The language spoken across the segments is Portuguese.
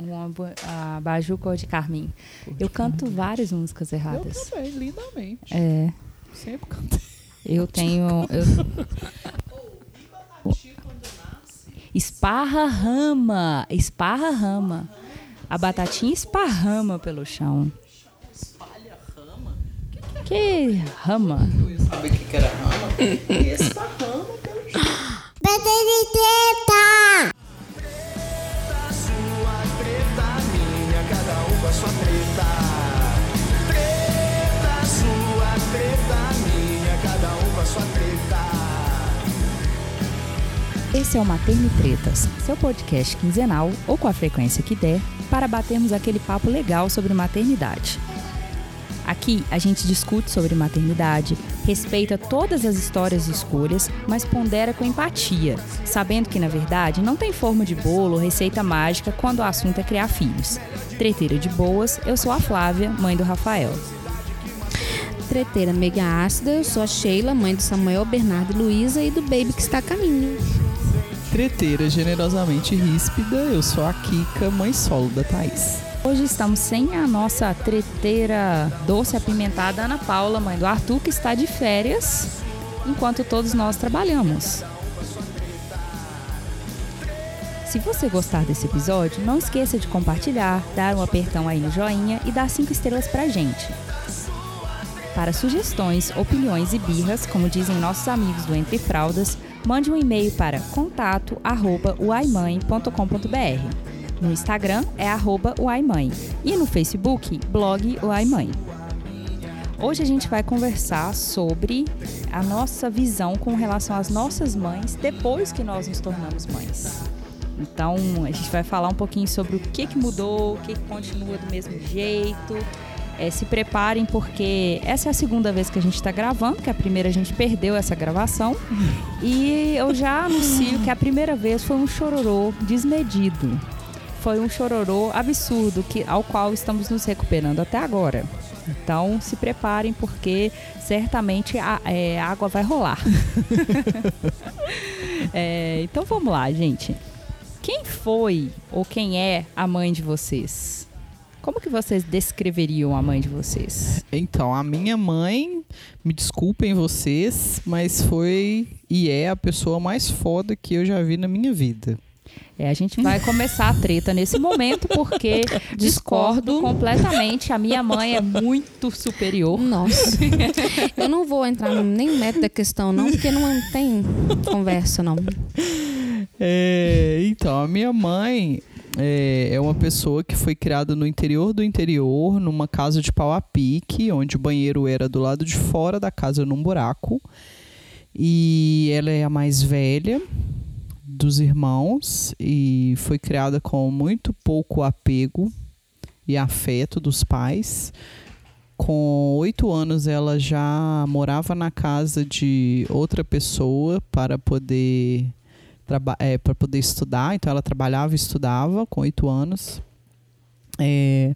Um abajur cor de carmim. Cor eu canto carmim. várias músicas erradas. Eu também, lindamente. É. Sempre cantei. Eu tenho. Eu... Esparra rama. Esparra rama. A batatinha esparrama pelo chão. Espalha rama? Que rama? Eu ia saber o que era rama. Esparrama pelo chão. Sua treta. Treta sua, treta minha, cada um com a sua treta. Esse é o Materno Tretas, seu podcast quinzenal ou com a frequência que der, para batermos aquele papo legal sobre maternidade. Aqui a gente discute sobre maternidade, respeita todas as histórias e escolhas, mas pondera com empatia, sabendo que na verdade não tem forma de bolo ou receita mágica quando o assunto é criar filhos. Treteira de boas, eu sou a Flávia, mãe do Rafael. Treteira mega ácida, eu sou a Sheila, mãe do Samuel, Bernardo e Luísa e do baby que está a caminho. Treteira generosamente ríspida, eu sou a Kika, mãe solo da Thaís. Hoje estamos sem a nossa treteira doce apimentada Ana Paula, mãe do Arthur, que está de férias, enquanto todos nós trabalhamos. Se você gostar desse episódio, não esqueça de compartilhar, dar um apertão aí no joinha e dar cinco estrelas pra gente. Para sugestões, opiniões e birras, como dizem nossos amigos do Entre Fraldas, mande um e-mail para contato@uaimãe.com.br. No Instagram é arroba uaimãe e no Facebook, blog uaimãe. Hoje a gente vai conversar sobre a nossa visão com relação às nossas mães depois que nós nos tornamos mães. Então, a gente vai falar um pouquinho sobre o que, que mudou, o que, que continua do mesmo jeito. É, se preparem, porque essa é a segunda vez que a gente está gravando, que a primeira a gente perdeu essa gravação. E eu já anuncio que a primeira vez foi um chororô desmedido. Foi um chororô absurdo que, ao qual estamos nos recuperando até agora. Então se preparem porque certamente a, é, água vai rolar. é, então vamos lá, gente. Quem foi ou quem é a mãe de vocês? Como que vocês descreveriam a mãe de vocês? Então, a minha mãe, me desculpem vocês, mas foi e é a pessoa mais foda que eu já vi na minha vida. É, a gente vai começar a treta nesse momento, porque discordo completamente. A minha mãe é muito superior. Nossa. Eu não vou entrar nem no método da questão, não, porque não tem conversa, não. É, então, a minha mãe é, é, uma pessoa que foi criada no interior do interior, numa casa de pau a pique, onde o banheiro era do lado de fora da casa, num buraco. E ela é a mais velha dos irmãos e foi criada com muito pouco apego e afeto dos pais. Com oito anos, ela já morava na casa de outra pessoa para poder é, para poder estudar. Então, ela trabalhava e estudava com oito anos. É,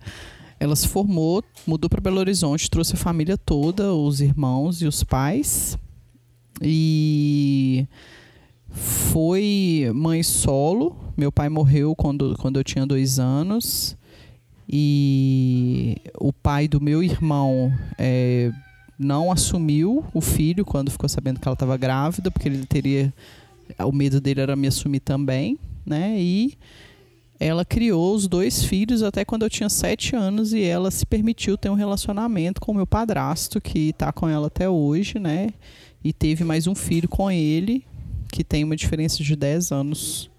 ela se formou, mudou para Belo Horizonte, trouxe a família toda, os irmãos e os pais. E foi mãe solo. Meu pai morreu quando, quando eu tinha dois anos. E o pai do meu irmão é, não assumiu o filho quando ficou sabendo que ela estava grávida, porque ele teria o medo dele era me assumir também, né? E ela criou os dois filhos até quando eu tinha sete anos e ela se permitiu ter um relacionamento com o meu padrasto, que está com ela até hoje, né? E teve mais um filho com ele, que tem uma diferença de 10 anos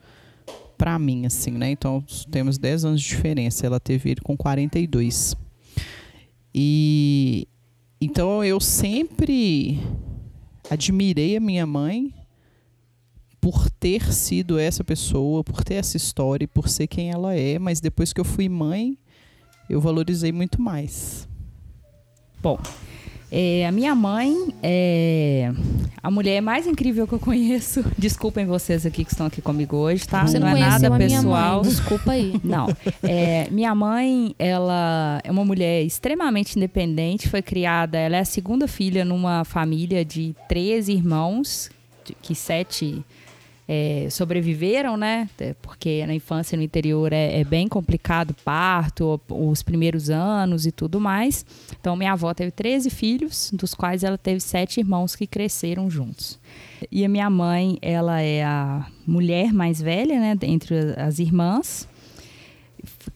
para mim, assim, né? Então temos 10 anos de diferença. Ela teve ele com 42. E então eu sempre admirei a minha mãe por ter sido essa pessoa, por ter essa história, por ser quem ela é, mas depois que eu fui mãe, eu valorizei muito mais. Bom, é, a minha mãe é a mulher mais incrível que eu conheço. Desculpem vocês aqui que estão aqui comigo hoje, tá? Você não, não é nada pessoal. Desculpa aí. Não. É, minha mãe, ela é uma mulher extremamente independente, foi criada, ela é a segunda filha numa família de três irmãos, que sete é, sobreviveram, né? É, Porque na infância no interior é, é bem complicado, parto, os primeiros anos e tudo mais. Então, minha avó teve 13 filhos, dos quais ela teve sete irmãos que cresceram juntos. E a minha mãe, ela é a mulher mais velha, né? Entre as irmãs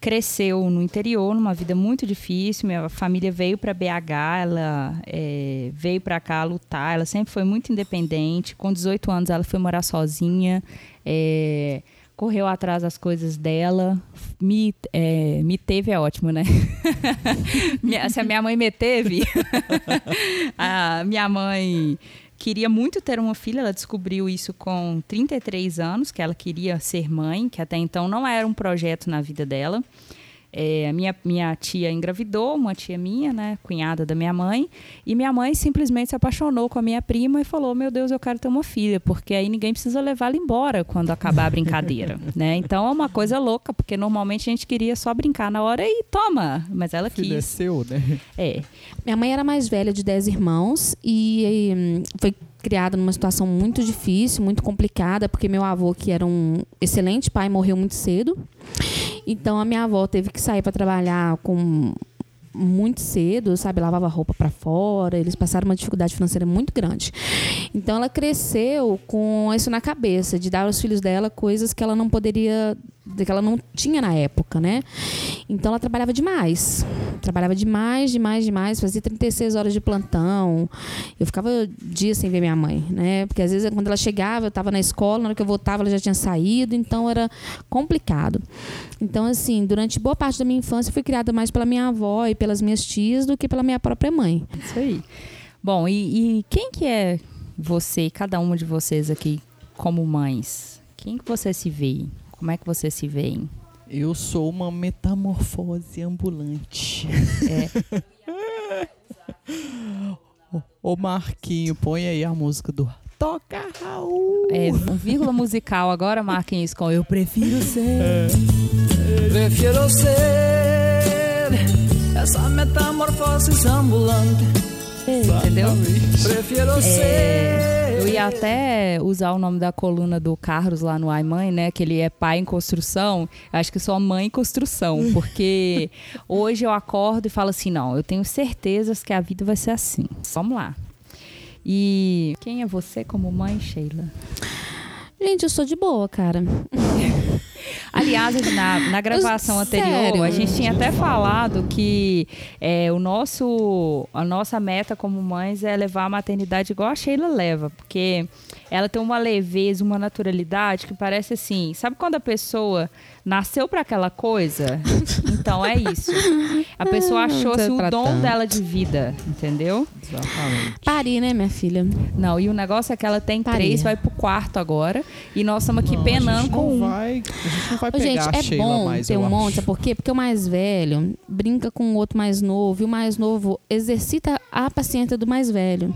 cresceu no interior, numa vida muito difícil. Minha família veio para BH, ela é, veio para cá lutar. Ela sempre foi muito independente. Com 18 anos, ela foi morar sozinha. é, correu atrás das coisas dela. Me, é, me teve é ótimo, né? Se a minha mãe me teve, a minha mãe queria muito ter uma filha, ela descobriu isso com 33 anos, que ela queria ser mãe, que até então não era um projeto na vida dela. É, a minha, minha tia engravidou, uma tia minha, né, cunhada da minha mãe, e minha mãe simplesmente se apaixonou com a minha prima e falou: Meu Deus, eu quero ter uma filha, porque aí ninguém precisa levá-la embora quando acabar a brincadeira. né? Então é uma coisa louca, porque normalmente a gente queria só brincar na hora e toma, mas ela Filho é quis. seu, né? É, Minha mãe era mais velha de 10 irmãos e hum, foi criada numa situação muito difícil, muito complicada, porque meu avô, que era um excelente pai, morreu muito cedo. Então a minha avó teve que sair para trabalhar com muito cedo, sabe, lavava roupa para fora, eles passaram uma dificuldade financeira muito grande. Então ela cresceu com isso na cabeça, de dar aos filhos dela coisas que ela não poderia, que ela não tinha na época, né? Então ela trabalhava demais. Trabalhava demais, demais, demais, fazia 36 horas de plantão. Eu ficava dias sem ver minha mãe, né? Porque às vezes quando ela chegava, eu estava na escola, na hora que eu voltava ela já tinha saído, então era complicado. Então assim, durante boa parte da minha infância eu fui criada mais pela minha avó e pelas minhas tias do que pela minha própria mãe. Isso aí. Bom, e, e quem que é você, cada uma de vocês aqui, como mães? Quem que você se vê? Como é que você se vê? Eu sou uma metamorfose ambulante. É, Ô, Marquinho, põe aí a música do Toca Raul. é um vírgula musical agora, Marquinhos, com Eu Prefiro Ser. Prefiro ser essa metamorfose ambulante. Entendeu? Prefiro ser. Eu ia até usar o nome da coluna do Carlos lá no Ai Mãe, né? Que ele é pai em construção. Acho que sou mãe em construção. Porque hoje eu acordo e falo assim: não, eu tenho certezas que a vida vai ser assim. Vamos lá. E quem é você como mãe, Sheila? Gente, eu sou de boa, cara. Aliás, na, na gravação anterior, Sério? a gente tinha até falado que é, o nosso, a nossa meta como mães é levar a maternidade igual a Sheila leva, porque ela tem uma leveza, uma naturalidade que parece assim. Sabe quando a pessoa nasceu para aquela coisa? Então é isso. A pessoa achou assim, o dom tanto. dela de vida, entendeu? Exatamente. Pari, né, minha filha? Não, e o negócio é que ela tem Paria. três, vai pro quarto agora. E nós estamos aqui Não, a penando gente com não um. vai, a gente não vai Ô, pegar gente, é Sheila bom mais, ter um monte, sabe por quê? Porque o mais velho brinca com o outro mais novo e o mais novo exercita a paciência do mais velho,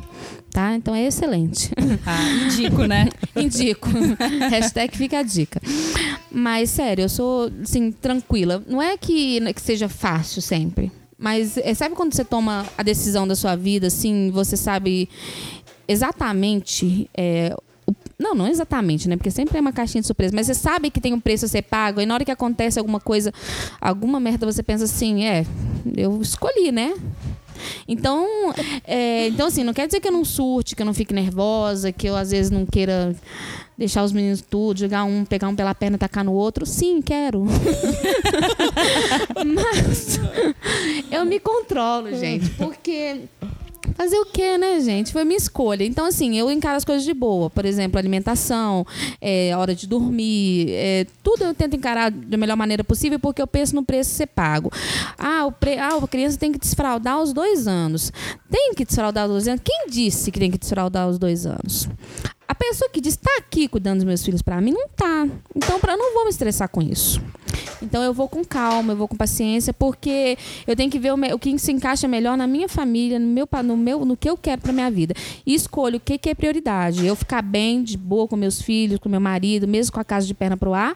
tá? Então é excelente. Ah, indico, né? Indico. Hashtag fica a dica. Mas, sério, eu sou, assim, tranquila. Não é que, que seja fácil sempre. Mas é, sabe quando você toma a decisão da sua vida, assim, você sabe exatamente. é, não, não exatamente, né? Porque sempre é uma caixinha de surpresa. Mas você sabe que tem um preço a ser pago. E na hora que acontece alguma coisa, alguma merda, você pensa assim: é, eu escolhi, né? Então, é, então, assim, não quer dizer que eu não surte, que eu não fique nervosa, que eu às vezes não queira deixar os meninos tudo, jogar um, pegar um pela perna e tacar no outro. Sim, quero. Mas eu me controlo, gente, porque Fazer o quê, né, gente? Foi minha escolha. Então, assim, eu encaro as coisas de boa. Por exemplo, alimentação, é, hora de dormir, é, tudo eu tento encarar da melhor maneira possível porque eu penso no preço ser pago. Ah, o pre... ah, a criança tem que desfraldar aos dois anos. Tem que desfraldar aos dois anos? Quem disse que tem que desfraldar aos dois anos? A pessoa que diz está aqui cuidando dos meus filhos para mim não tá. Então, eu não vou me estressar com isso. Então eu vou com calma, eu vou com paciência, porque eu tenho que ver o, o que se encaixa melhor na minha família, no meu, no meu, no que eu quero para minha vida. E escolho o que, que é prioridade. Eu ficar bem, de boa com meus filhos, com meu marido, mesmo com a casa de perna pro ar,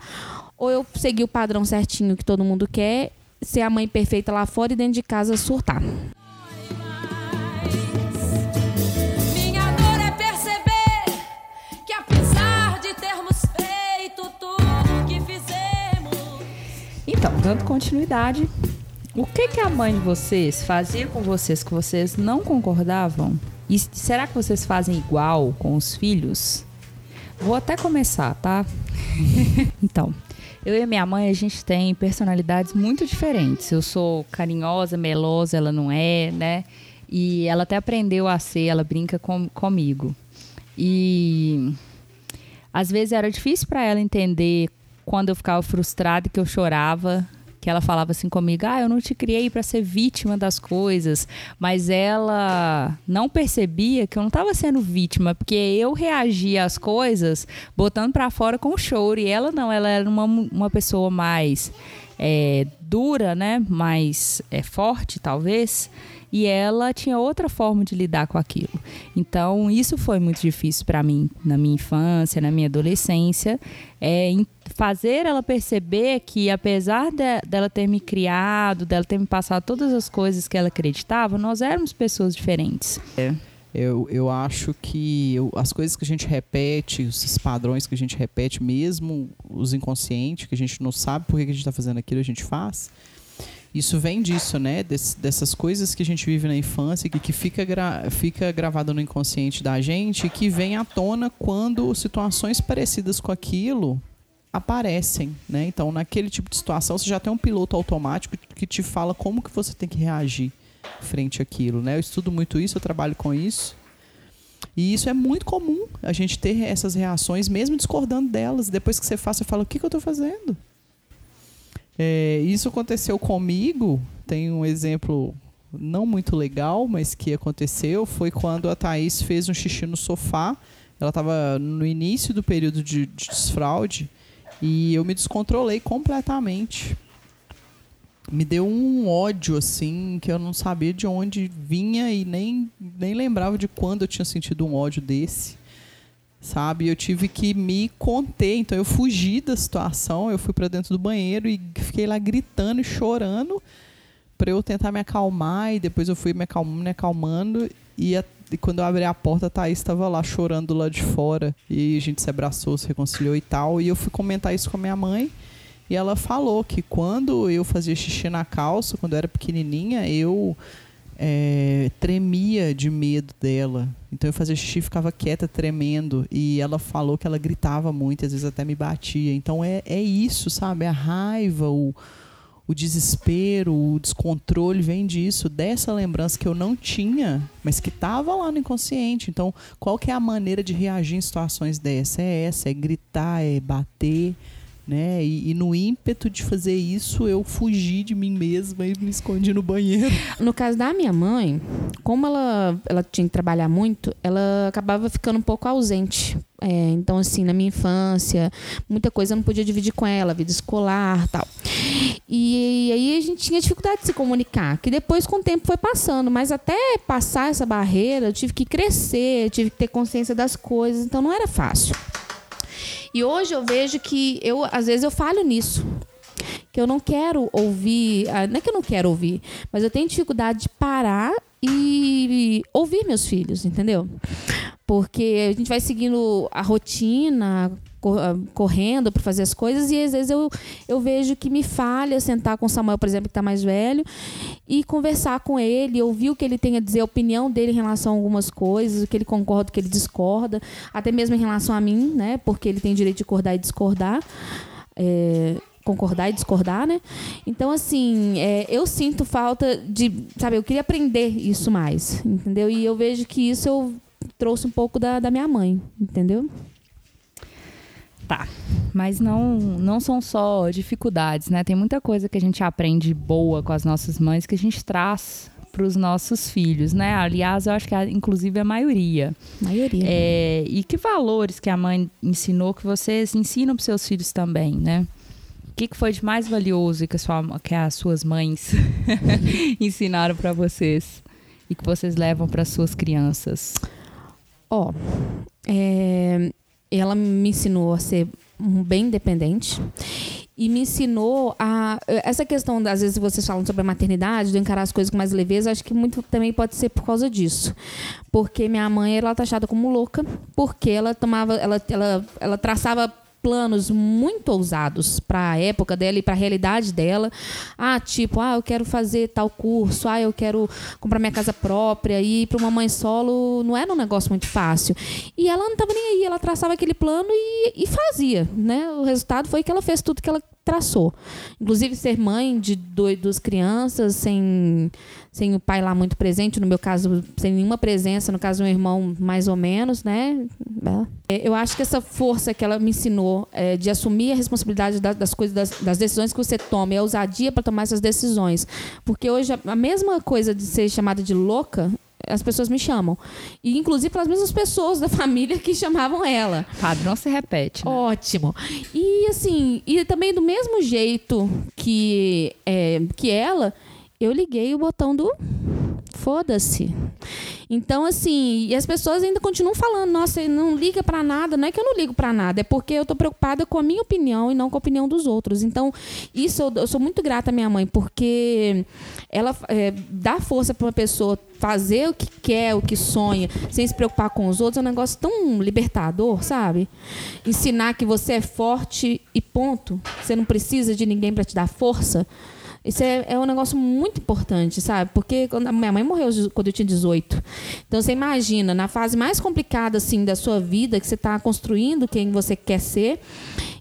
ou eu seguir o padrão certinho que todo mundo quer, ser a mãe perfeita lá fora e dentro de casa surtar. Então, dando continuidade, o que, que a mãe de vocês fazia com vocês que vocês não concordavam? E será que vocês fazem igual com os filhos? Vou até começar, tá? então, eu e minha mãe, a gente tem personalidades muito diferentes. Eu sou carinhosa, melosa, ela não é, né? E ela até aprendeu a ser, ela brinca com, comigo. E às vezes era difícil para ela entender quando eu ficava frustrada e que eu chorava, que ela falava assim comigo: "Ah, eu não te criei para ser vítima das coisas", mas ela não percebia que eu não estava sendo vítima, porque eu reagia às coisas botando para fora com choro e ela não, ela era uma, uma pessoa mais é, dura, né? Mais é, forte, talvez e ela tinha outra forma de lidar com aquilo. Então, isso foi muito difícil para mim na minha infância, na minha adolescência, é fazer ela perceber que apesar de, dela ter me criado, dela ter me passado todas as coisas que ela acreditava, nós éramos pessoas diferentes. É. Eu, eu acho que eu, as coisas que a gente repete, esses padrões que a gente repete, mesmo os inconscientes, que a gente não sabe por que a gente está fazendo aquilo, a gente faz isso vem disso, né? Des, dessas coisas que a gente vive na infância, que, que fica, gra, fica gravado no inconsciente da gente, que vem à tona quando situações parecidas com aquilo aparecem, né? Então, naquele tipo de situação, você já tem um piloto automático que te fala como que você tem que reagir frente àquilo, né? Eu estudo muito isso, eu trabalho com isso. E isso é muito comum, a gente ter essas reações, mesmo discordando delas. Depois que você faz, você fala, o que, que eu estou fazendo? É, isso aconteceu comigo. Tem um exemplo não muito legal, mas que aconteceu. Foi quando a Thaís fez um xixi no sofá. Ela estava no início do período de, de desfraude e eu me descontrolei completamente. Me deu um ódio, assim, que eu não sabia de onde vinha e nem, nem lembrava de quando eu tinha sentido um ódio desse sabe? Eu tive que me conter, então eu fugi da situação, eu fui para dentro do banheiro e fiquei lá gritando e chorando para eu tentar me acalmar. E depois eu fui me acalmando, me acalmando e, a, e quando eu abri a porta a Thaís estava lá chorando lá de fora. E a gente se abraçou, se reconciliou e tal. E eu fui comentar isso com a minha mãe. E ela falou que quando eu fazia xixi na calça, quando eu era pequenininha, eu é, tremia de medo dela. Então eu fazia xixi, ficava quieta, tremendo. E ela falou que ela gritava muito, às vezes até me batia. Então é, é isso, sabe? A raiva, o, o desespero, o descontrole vem disso, dessa lembrança que eu não tinha, mas que estava lá no inconsciente. Então, qual que é a maneira de reagir em situações dessa? É essa, é gritar, é bater né? E, e, no ímpeto de fazer isso, eu fugi de mim mesma e me escondi no banheiro. No caso da minha mãe, como ela, ela tinha que trabalhar muito, ela acabava ficando um pouco ausente. É, então, assim, na minha infância, muita coisa eu não podia dividir com ela, vida escolar tal. E, e aí a gente tinha dificuldade de se comunicar, que depois com o tempo foi passando, mas até passar essa barreira, eu tive que crescer, tive que ter consciência das coisas, então não era fácil. E hoje eu vejo que eu, às vezes, eu falho nisso. Que eu não quero ouvir. Ah, não é que eu não quero ouvir, mas eu tenho dificuldade de parar e ouvir meus filhos, entendeu? Porque a gente vai seguindo a rotina, ah, correndo para fazer as coisas e às vezes eu, eu vejo que me falha sentar com o Samuel, por exemplo, que está mais velho, e conversar com ele, ouvir o que ele tem a dizer, a opinião dele em relação a algumas coisas, o que ele concorda, o que ele discorda, até mesmo em relação a mim, né? Porque ele tem direito de acordar e discordar. É, concordar e discordar, né? Então, assim, é, eu sinto falta de, sabe, eu queria aprender isso mais, entendeu? E eu vejo que isso eu trouxe um pouco da, da minha mãe, entendeu? Tá. Mas não, não são só dificuldades, né? Tem muita coisa que a gente aprende boa com as nossas mães que a gente traz para os nossos filhos, né? Aliás, eu acho que inclusive a maioria. Maioria. É, e que valores que a mãe ensinou que vocês ensinam para seus filhos também, né? O que, que foi de mais valioso que, sua, que as suas mães ensinaram para vocês e que vocês levam para suas crianças? Ó, é, ela me ensinou a ser bem independente e me ensinou a essa questão às vezes vocês falam sobre a maternidade de encarar as coisas com mais leveza acho que muito também pode ser por causa disso. Porque minha mãe ela taxada como louca porque ela tomava ela ela, ela traçava planos muito ousados para a época dela e para a realidade dela. Ah, tipo, ah, eu quero fazer tal curso, ah, eu quero comprar minha casa própria e para uma mãe solo não era um negócio muito fácil. E ela não estava nem aí, ela traçava aquele plano e, e fazia, né? O resultado foi que ela fez tudo que ela traçou. Inclusive ser mãe de dois, duas crianças sem sem o pai lá muito presente, no meu caso sem nenhuma presença, no caso meu irmão mais ou menos, né? É, eu acho que essa força que ela me ensinou é, de assumir a responsabilidade das, das coisas, das, das, decisões que você toma, é a ousadia para tomar essas decisões, porque hoje a mesma coisa de ser chamada de louca as pessoas me chamam. E inclusive pelas mesmas pessoas da família que chamavam ela. Padrão se repete. Né? Ótimo. E assim, e também do mesmo jeito que, é, que ela, eu liguei o botão do foda-se. Então, assim, e as pessoas ainda continuam falando, nossa, não liga para nada. Não é que eu não ligo para nada, é porque eu tô preocupada com a minha opinião e não com a opinião dos outros. Então, isso eu, eu sou muito grata à minha mãe, porque ela é, dá força para uma pessoa fazer o que quer, o que sonha, sem se preocupar com os outros, é um negócio tão libertador, sabe? Ensinar que você é forte e ponto. Você não precisa de ninguém para te dar força. Isso é, é um negócio muito importante, sabe? Porque quando minha mãe morreu quando eu tinha 18. Então você imagina, na fase mais complicada assim da sua vida, que você está construindo quem você quer ser.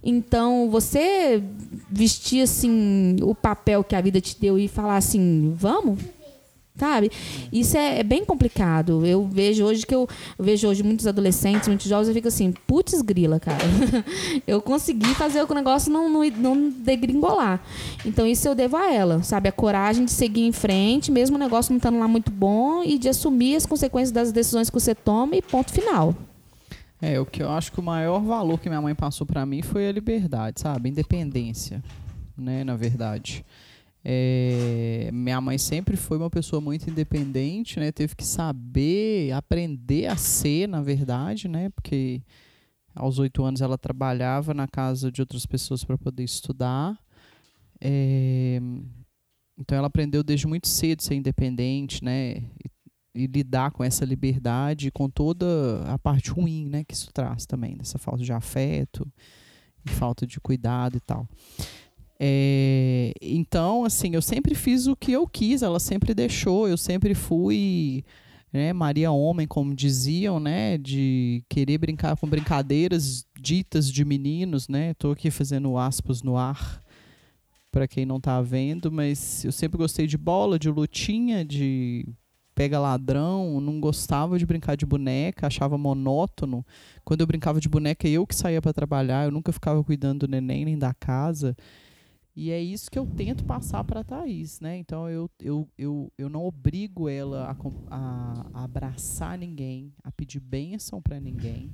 Então você vestir assim o papel que a vida te deu e falar assim, vamos? Sabe? Isso é, é, bem complicado. Eu vejo hoje que eu, eu, vejo hoje muitos adolescentes, muitos jovens, eu fico assim, putz grila, cara. eu consegui fazer o negócio não, não, não degringolar. Então isso eu devo a ela, sabe? A coragem de seguir em frente, mesmo o negócio não estando lá muito bom, e de assumir as consequências das decisões que você toma e ponto final. É, o que eu acho que o maior valor que minha mãe passou para mim foi a liberdade, sabe? Independência, né, na verdade. É, minha mãe sempre foi uma pessoa muito independente, né? Teve que saber, aprender a ser, na verdade, né? Porque aos oito anos ela trabalhava na casa de outras pessoas para poder estudar. É, então ela aprendeu desde muito cedo ser independente, né? E, e, lidar com essa liberdade, com toda a parte ruim, né? Que isso traz também, dessa falta de afeto, falta de cuidado e tal. É, então, assim, eu sempre fiz o que eu quis, ela sempre deixou, eu sempre fui né, Maria Homem, como diziam, né, de querer brincar com brincadeiras ditas de meninos, né? Tô aqui fazendo aspas no ar para quem não tá vendo, mas eu sempre gostei de bola, de lutinha, de pega ladrão, não gostava de brincar de boneca, achava monótono. Quando eu brincava de boneca, eu que saía para trabalhar, eu nunca ficava cuidando do neném nem da casa. E é isso que eu tento passar para a Thaís, né? Então eu, eu, eu, eu não obrigo ela a, a, a abraçar ninguém, a pedir bênção para ninguém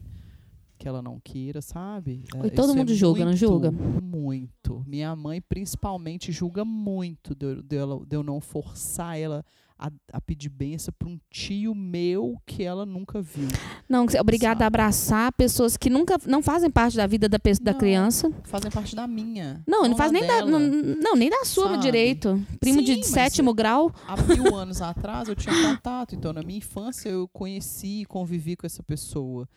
que ela não queira, sabe? E todo mundo é julga, muito, não julga? Muito. Minha mãe, principalmente, julga muito de, de, de eu não forçar ela a, a pedir benção para um tio meu que ela nunca viu. Não, obrigada a abraçar pessoas que nunca não fazem parte da vida da, não, criança. Fazem parte da minha. Não, não, não faz nem da, não, não, nem da sua sabe? direito. Primo Sim, de sétimo grau. Há mil anos atrás eu tinha contato, então na minha infância eu conheci e convivi com essa pessoa.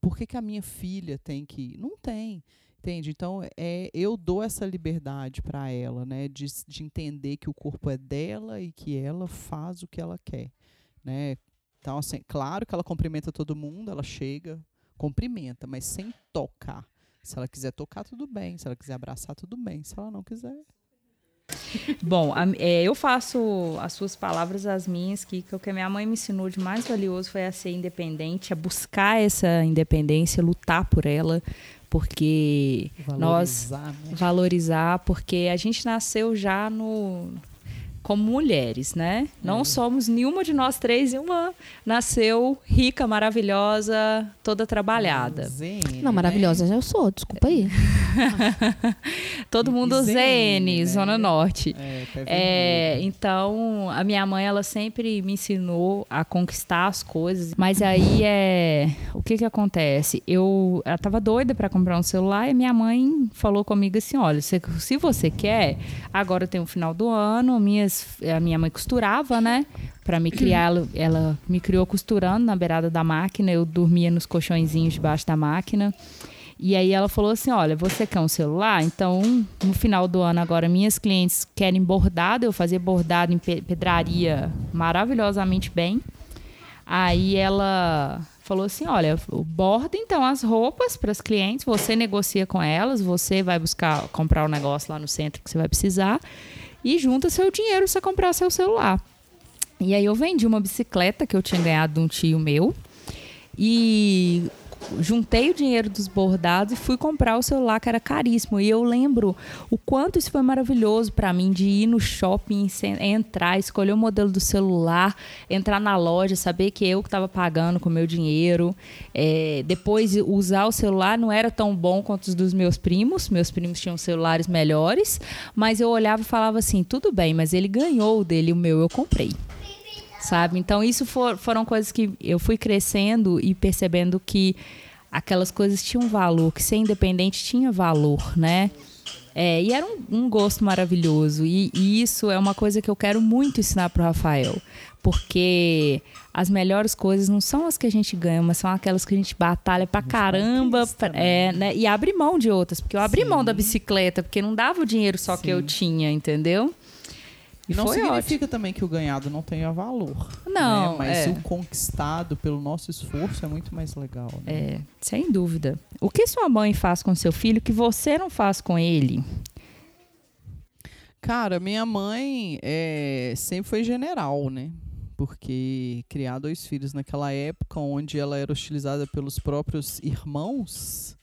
Por que, que a minha filha tem que. Não tem. Entende? Então, é, eu dou essa liberdade para ela, né? De, de entender que o corpo é dela e que ela faz o que ela quer, né? Então, assim, claro que ela cumprimenta todo mundo, ela chega, cumprimenta, mas sem tocar. Se ela quiser tocar, tudo bem. Se ela quiser abraçar, tudo bem. Se ela não quiser. Bom, a, é, eu faço as suas palavras as minhas, que, que o que minha mãe me ensinou de mais valioso foi a ser independente, a buscar essa independência, lutar por ela, porque valorizar, nós né? valorizar, porque a gente nasceu já no como mulheres, né? Não é. somos nenhuma de nós três, e uma nasceu rica, maravilhosa, toda trabalhada. Zene, não, maravilhosa né? já eu sou, desculpa aí. Todo mundo Zene, né? Zona Norte. É, é, então, a minha mãe, ela sempre me ensinou a conquistar as coisas, mas aí é o que que acontece? Eu, ela tava doida para comprar um celular e minha mãe falou comigo assim, olha, se, se você quer, agora tem o final do ano, minhas a minha mãe costurava, né? Para me criar, ela, ela me criou costurando na beirada da máquina. Eu dormia nos colchõezinhos debaixo da máquina. E aí ela falou assim: olha, você quer um celular? Então, no final do ano agora, minhas clientes querem bordado, eu fazia bordado em pe- pedraria maravilhosamente bem. Aí ela falou assim: olha, borda então as roupas para as clientes, você negocia com elas, você vai buscar comprar o negócio lá no centro que você vai precisar e junta seu dinheiro para comprar seu celular. E aí eu vendi uma bicicleta que eu tinha ganhado de um tio meu e juntei o dinheiro dos bordados e fui comprar o celular que era caríssimo. E eu lembro o quanto isso foi maravilhoso para mim de ir no shopping, entrar, escolher o modelo do celular, entrar na loja, saber que eu que estava pagando com o meu dinheiro. É, depois usar o celular não era tão bom quanto os dos meus primos. Meus primos tinham celulares melhores, mas eu olhava e falava assim: tudo bem, mas ele ganhou o dele, o meu eu comprei sabe? Então isso for- foram coisas que eu fui crescendo e percebendo que aquelas coisas tinham valor, que ser independente tinha valor, né? É, e era um, um gosto maravilhoso. E, e isso é uma coisa que eu quero muito ensinar para o Rafael. Porque as melhores coisas não são as que a gente ganha, mas são aquelas que a gente batalha pra caramba. pra- é, né? E abre mão de outras. Porque eu abri mão da bicicleta, porque não dava o dinheiro só que eu tinha, entendeu? E não significa também que o ganhado não tenha valor. Não, né? Mas é. o conquistado pelo nosso esforço é muito mais legal. Né? É, sem dúvida. O que sua mãe faz com seu filho que você não faz com ele? Cara, minha mãe é, sempre foi general, né? Porque criar dois filhos naquela época onde ela era hostilizada pelos próprios irmãos,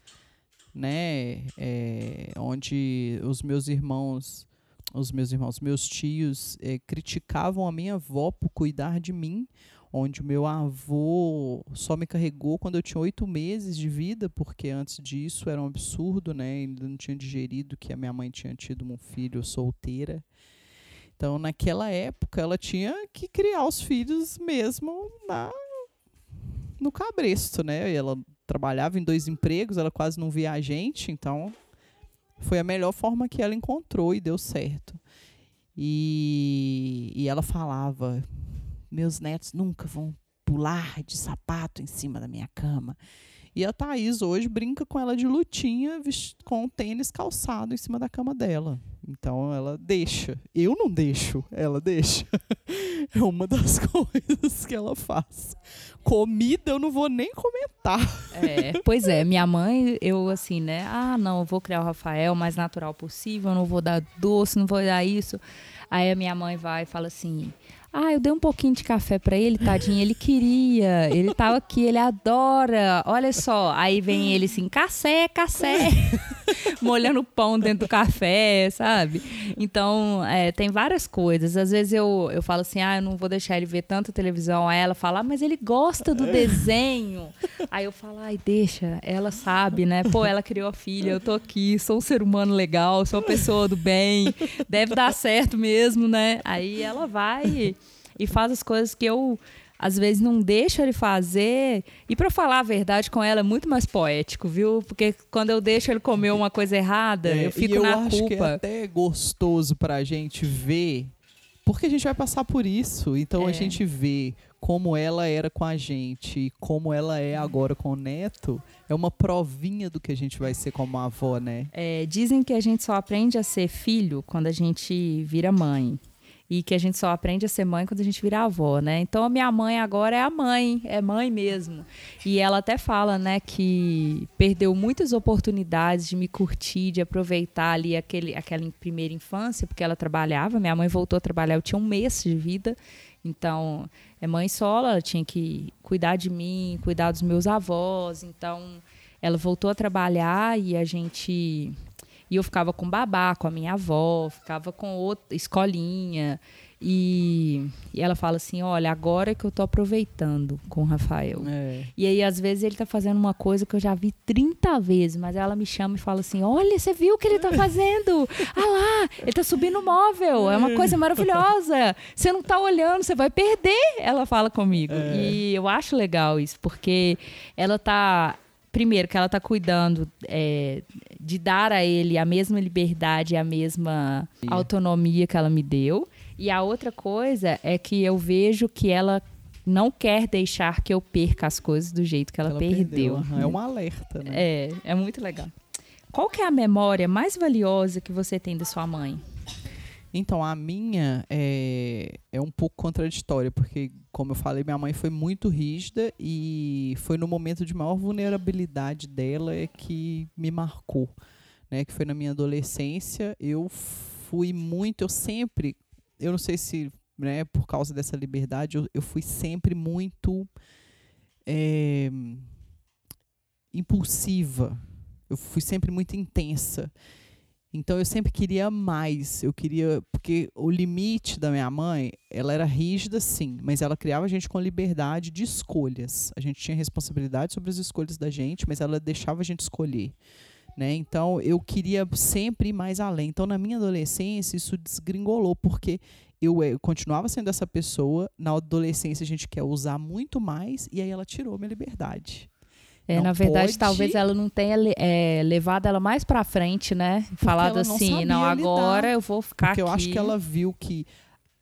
né? É, onde os meus irmãos, os meus irmãos, meus tios é, criticavam a minha avó por cuidar de mim, onde o meu avô só me carregou quando eu tinha oito meses de vida, porque antes disso era um absurdo, né? Ainda não tinha digerido que a minha mãe tinha tido um filho solteira. Então, naquela época, ela tinha que criar os filhos mesmo na, no cabresto, né? Ela trabalhava em dois empregos, ela quase não via a gente, então foi a melhor forma que ela encontrou e deu certo. E, e ela falava: meus netos nunca vão pular de sapato em cima da minha cama. E a Thaís hoje brinca com ela de lutinha com o tênis calçado em cima da cama dela. Então ela deixa. Eu não deixo, ela deixa. É uma das coisas que ela faz. Comida eu não vou nem comentar. É, pois é, minha mãe, eu assim, né? Ah, não, eu vou criar o Rafael o mais natural possível, não vou dar doce, não vou dar isso. Aí a minha mãe vai e fala assim: Ah, eu dei um pouquinho de café pra ele, tadinho, ele queria, ele tava aqui, ele adora, olha só. Aí vem ele assim: Café, café. molhando pão dentro do café, sabe? Então, é, tem várias coisas. Às vezes eu, eu falo assim, ah, eu não vou deixar ele ver tanta televisão. Aí ela fala, ah, mas ele gosta do desenho. Aí eu falo, ai, deixa, ela sabe, né? Pô, ela criou a filha, eu tô aqui, sou um ser humano legal, sou uma pessoa do bem, deve dar certo mesmo, né? Aí ela vai e faz as coisas que eu às vezes não deixo ele fazer. E pra falar a verdade com ela é muito mais poético, viu? Porque quando eu deixo ele comer uma coisa errada, É, eu fico eu na acho que é culpa. até gostoso pra gente ver, porque a gente vai passar por isso. Então a É. gente vê como ela era com a gente e como ela é agora com o neto, é uma provinha do que a gente vai ser como avó, né? É, dizem que a gente só aprende a ser filho quando a gente vira mãe. E que a gente só aprende a ser mãe quando a gente vira avó, né? Então a minha mãe agora é a mãe, é mãe mesmo. E ela até fala, né, que perdeu muitas oportunidades de me curtir, de aproveitar ali aquele, aquela primeira infância, porque ela trabalhava. Minha mãe voltou a trabalhar, eu tinha um mês de vida. Então, é mãe solo, ela tinha que cuidar de mim, cuidar dos meus avós. Então, ela voltou a trabalhar e a gente e eu ficava com babá, com a minha avó, ficava com outra escolinha. E, e ela fala assim: olha, agora é que eu tô aproveitando com o Rafael. É. E aí, às vezes, ele tá fazendo uma coisa que eu já vi 30 vezes, mas ela me chama e fala assim: Olha, você viu o que ele tá fazendo? Ah lá, ele tá subindo o móvel, é uma coisa maravilhosa. Você não tá olhando, você vai perder. Ela fala comigo. E eu acho legal isso, porque ela tá. Primeiro, que ela tá cuidando é, de dar a ele a mesma liberdade, a mesma autonomia que ela me deu. E a outra coisa é que eu vejo que ela não quer deixar que eu perca as coisas do jeito que ela, perdeu. aham, É um alerta, né? É, é muito legal. Qual que é a memória mais valiosa que você tem da sua mãe? Então, a minha é, é um pouco contraditória, porque, como eu falei, minha mãe foi muito rígida e foi no momento de maior vulnerabilidade dela é que me marcou, né? Que foi na minha adolescência. Eu fui muito, eu sempre, eu não sei se, né, por causa dessa liberdade, eu, eu fui sempre muito é, impulsiva. Eu fui sempre muito intensa. Então eu sempre queria mais, eu queria, porque o limite da minha mãe, ela era rígida sim, mas ela criava a gente com liberdade de escolhas. A gente tinha responsabilidade sobre as escolhas da gente, mas ela deixava a gente escolher. Né? Então eu queria sempre ir mais além. Então na minha adolescência isso desgringolou, porque eu, eu continuava sendo essa pessoa, na adolescência a gente quer usar muito mais, e aí ela tirou minha liberdade. É, Não na verdade, pode- talvez ela não tenha é, levado ela mais pra frente, né? Falado ela não assim, não, agora eu vou ficar Porque eu aqui. acho que ela viu que,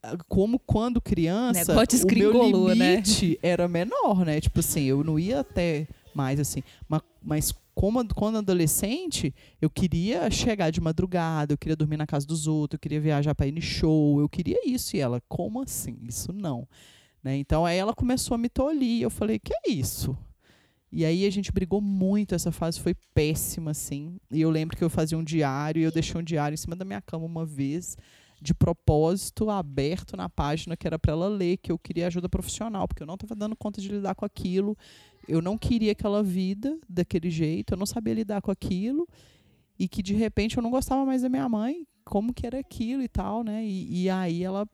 ah, como quando criança, o meu né? limite era menor, né? Tipo assim, eu não ia até mais assim. Mas, mas como, quando adolescente, eu queria chegar de madrugada, eu queria dormir na casa dos outros, eu queria viajar para ir no show, eu queria isso. E ela, como assim? Isso não. Né? Então aí ela começou a me tolir. Eu falei, que é isso? E aí a gente brigou muito, essa fase foi péssima, assim. E eu lembro que eu fazia um diário e eu deixei um diário em cima da minha cama uma vez, de propósito, aberto na página que era para ela ler, que eu queria ajuda profissional, porque eu não estava dando conta de lidar com aquilo. Eu não queria aquela vida daquele jeito, eu não sabia lidar com aquilo. E que de repente eu não gostava mais da minha mãe, como que era aquilo e tal, né? E, e aí ela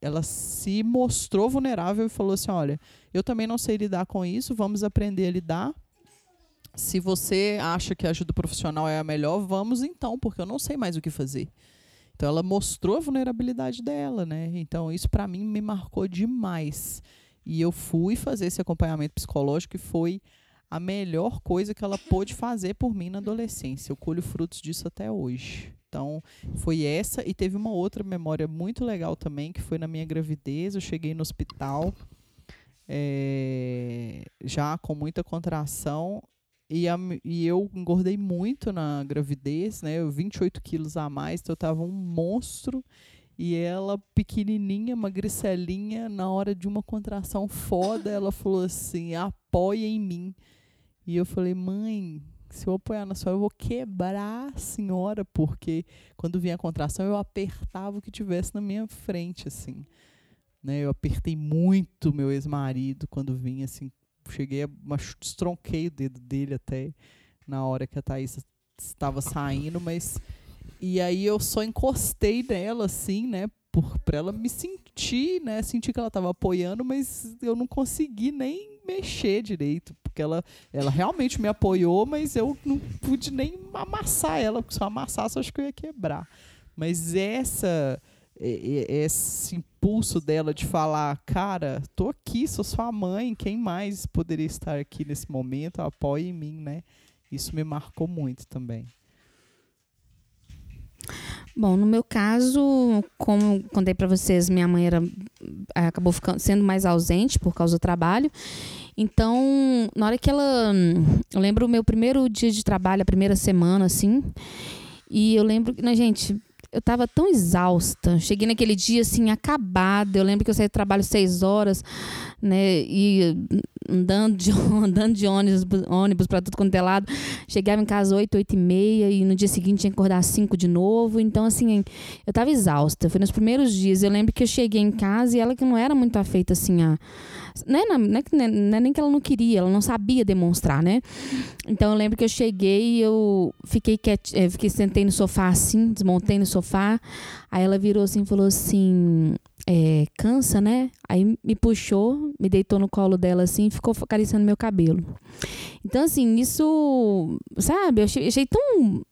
ela se mostrou vulnerável e falou assim: olha, eu também não sei lidar com isso, vamos aprender a lidar. Se você acha que a ajuda profissional é a melhor, vamos então, porque eu não sei mais o que fazer. Então ela mostrou a vulnerabilidade dela, né? Então isso para mim me marcou demais. E eu fui fazer esse acompanhamento psicológico e foi a melhor coisa que ela pôde fazer por mim na adolescência. Eu colho frutos disso até hoje. Então, foi essa e teve uma outra memória muito legal também, que foi na minha gravidez. Eu cheguei no hospital eh, já com muita contração e, a e eu engordei muito na gravidez, né? Eu 28 quilos a mais, então eu tava um monstro. E ela, pequenininha, magricelinha, na hora de uma contração foda, ela falou assim: apoia em mim. E eu falei, mãe, se eu apoiar na senhora, eu vou quebrar a senhora, porque quando vinha a contração, eu apertava o que tivesse na minha frente, assim. Né? Eu apertei muito meu ex-marido quando vinha, assim. Cheguei destronquei o dedo dele até na hora que a Thaís estava saindo, mas. E aí eu só encostei nela, assim, né? Por, pra ela me sentir, né? Sentir que ela estava apoiando, mas eu não consegui nem mexer direito, porque ela, ela realmente me apoiou, mas eu não pude nem amassar ela, porque se eu amassasse, eu acho que eu ia quebrar. Mas essa esse impulso dela de falar, cara, tô aqui, sou sua mãe, quem mais poderia estar aqui nesse momento? Apoie em mim, né? Isso me marcou muito também. Bom, no meu caso, como contei para vocês, minha mãe era eh, acabou ficando sendo mais ausente por causa do trabalho. Então, na hora que ela, eu lembro o meu primeiro dia de trabalho, a primeira semana assim, e eu lembro que, né, gente, eu tava tão exausta. Cheguei naquele dia assim acabada. Eu lembro que eu saí do trabalho seis horas, né, e andando de, andando de ônibus, ônibus para tudo quanto é lado. Chegava em casa oito, oito e meia e no dia seguinte tinha que acordar às cinco de novo. Então, assim, eu tava exausta. Foi nos primeiros dias. Eu lembro que eu cheguei em casa e ela que não era muito afeita, assim, a... É, na- não não é- não é nem que ela não queria, ela não sabia demonstrar, né? Então, eu lembro que eu cheguei e eu fiquei quiet, eh, fiquei, sentei no sofá assim, desmontei no sofá. Aí ela virou assim e falou assim... é, cansa, né? Aí me puxou, me deitou no colo dela assim e ficou acariciando meu cabelo. Então, assim, isso, sabe, eu achei, achei tão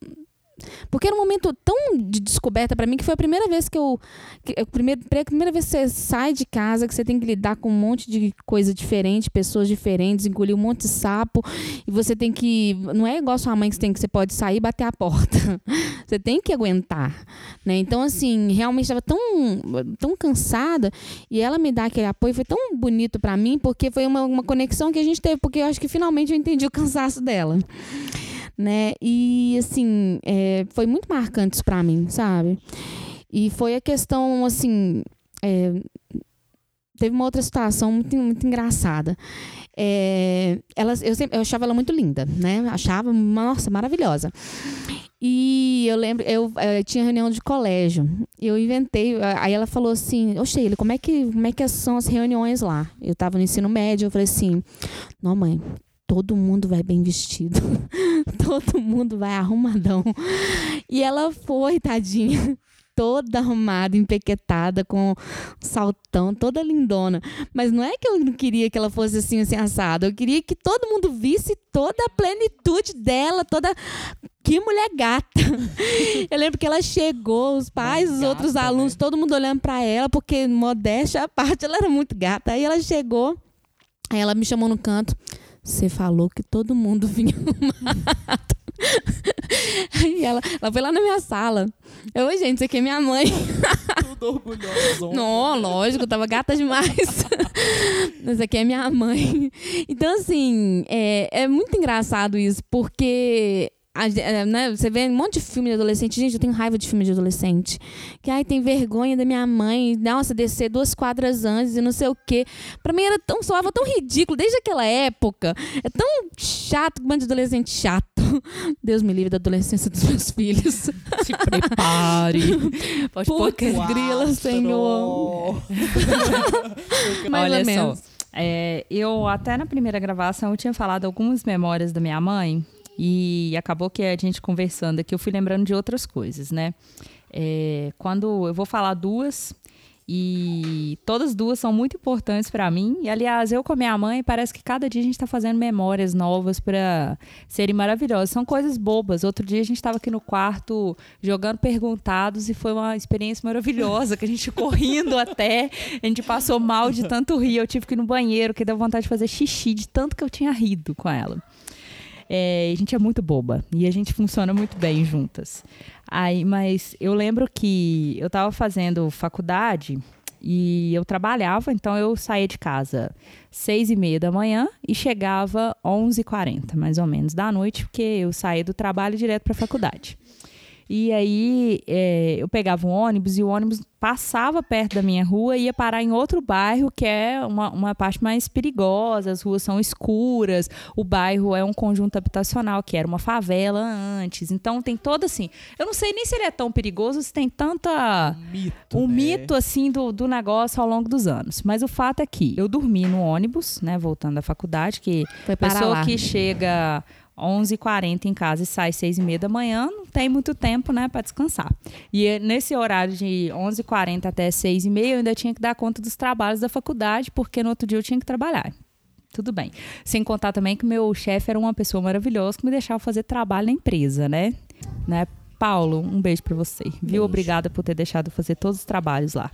Porque era um momento tão de descoberta pra mim que foi a primeira vez que eu. Que, a primeira, a primeira vez que você sai de casa, que você tem que lidar com um monte de coisa diferente, pessoas diferentes, engolir um monte de sapo. E você tem que. Não é igual sua mãe que você tem que você pode sair e bater a porta. Você tem que aguentar. Né? Então, assim, realmente estava tão, tão cansada. E ela me dá aquele apoio foi tão bonito pra mim, porque foi uma, uma conexão que a gente teve, porque eu acho que finalmente eu entendi o cansaço dela né? E assim, é, foi muito marcante isso pra mim, sabe? E foi a questão, assim. é, teve uma outra situação muito, muito engraçada. É, ela, eu, sempre, eu achava ela muito linda, né? Achava, nossa, maravilhosa. E eu lembro, eu, eh, tinha reunião de colégio. Eu inventei. Aí ela falou assim: Ô Sheila, como é, que, como é que são as reuniões lá? Eu tava no ensino médio, eu falei assim: Não, mãe, todo mundo vai bem vestido. todo mundo vai arrumadão. E ela foi, tadinha. Toda arrumada, empequetada, com saltão, toda lindona. Mas não é que eu não queria que ela fosse assim, assim, assada. Eu queria que todo mundo visse toda a plenitude dela, toda. Que mulher gata! Eu lembro que ela chegou, os pais, os Gata, outros alunos, né? todo mundo olhando pra ela, porque modéstia à parte, ela era muito gata. Aí ela chegou, aí ela me chamou no canto. Você falou que todo mundo vinha arrumado. Aí ela, ela foi lá na minha sala. Eu, "Oi, gente, isso aqui é minha mãe. Tudo orgulhoso. Não, lógico, tava gata demais. Essa aqui é minha mãe. Então, assim, é, é muito engraçado isso, porque. A é, né, você vê um monte de filme de adolescente. Gente, eu tenho raiva de filme de adolescente. Que ai, tem vergonha da minha mãe. Nossa, descer duas quadras antes e não sei o quê. Pra mim era tão soava tão ridículo desde aquela época. É tão chato, um monte de adolescente chato. Deus me livre da adolescência dos meus filhos. Se prepare. Pode pôr grila, senhor. Mais Olha só. é, eu até na primeira gravação eu tinha falado algumas memórias da minha mãe e acabou que a gente conversando aqui eu fui lembrando de outras coisas, né? É, quando eu vou falar duas e todas duas são muito importantes para mim e aliás eu com a minha mãe parece que cada dia a gente está fazendo memórias novas para serem maravilhosas. São coisas bobas. Outro dia a gente estava aqui no quarto jogando perguntados e foi uma experiência maravilhosa que a gente correndo até a gente passou mal de tanto rir. Eu tive que ir no banheiro, que deu vontade de fazer xixi de tanto que eu tinha rido com ela. É, a gente é muito boba e a gente funciona muito bem juntas. Aí, mas eu lembro que eu estava fazendo faculdade e eu trabalhava, então eu saía de casa seis e meia da manhã e chegava 11h40, mais ou menos, da noite, porque eu saía do trabalho direto para a faculdade. E aí é, eu pegava um ônibus e o ônibus passava perto da minha rua e ia parar em outro bairro que é uma, uma parte mais perigosa, as ruas são escuras, o bairro é um conjunto habitacional que era uma favela antes. Então tem todo assim. Eu não sei nem se ele é tão perigoso, se tem tanta Mito. um né? mito assim do, do negócio ao longo dos anos. Mas o fato é que eu dormi no ônibus, né, voltando da faculdade, que Foi pessoa lá. que chega 11h40 em casa e sai 6h30 da manhã, não tem muito tempo, né, para descansar. E eh, nesse horário de 11h40 até 6h30, eu ainda tinha que dar conta dos trabalhos da faculdade, porque no outro dia eu tinha que trabalhar. Tudo bem. Sem contar também que meu chefe era uma pessoa maravilhosa que me deixava fazer trabalho na empresa, né? né? Paulo, um beijo pra você. Viu? Obrigada por ter deixado fazer todos os trabalhos lá.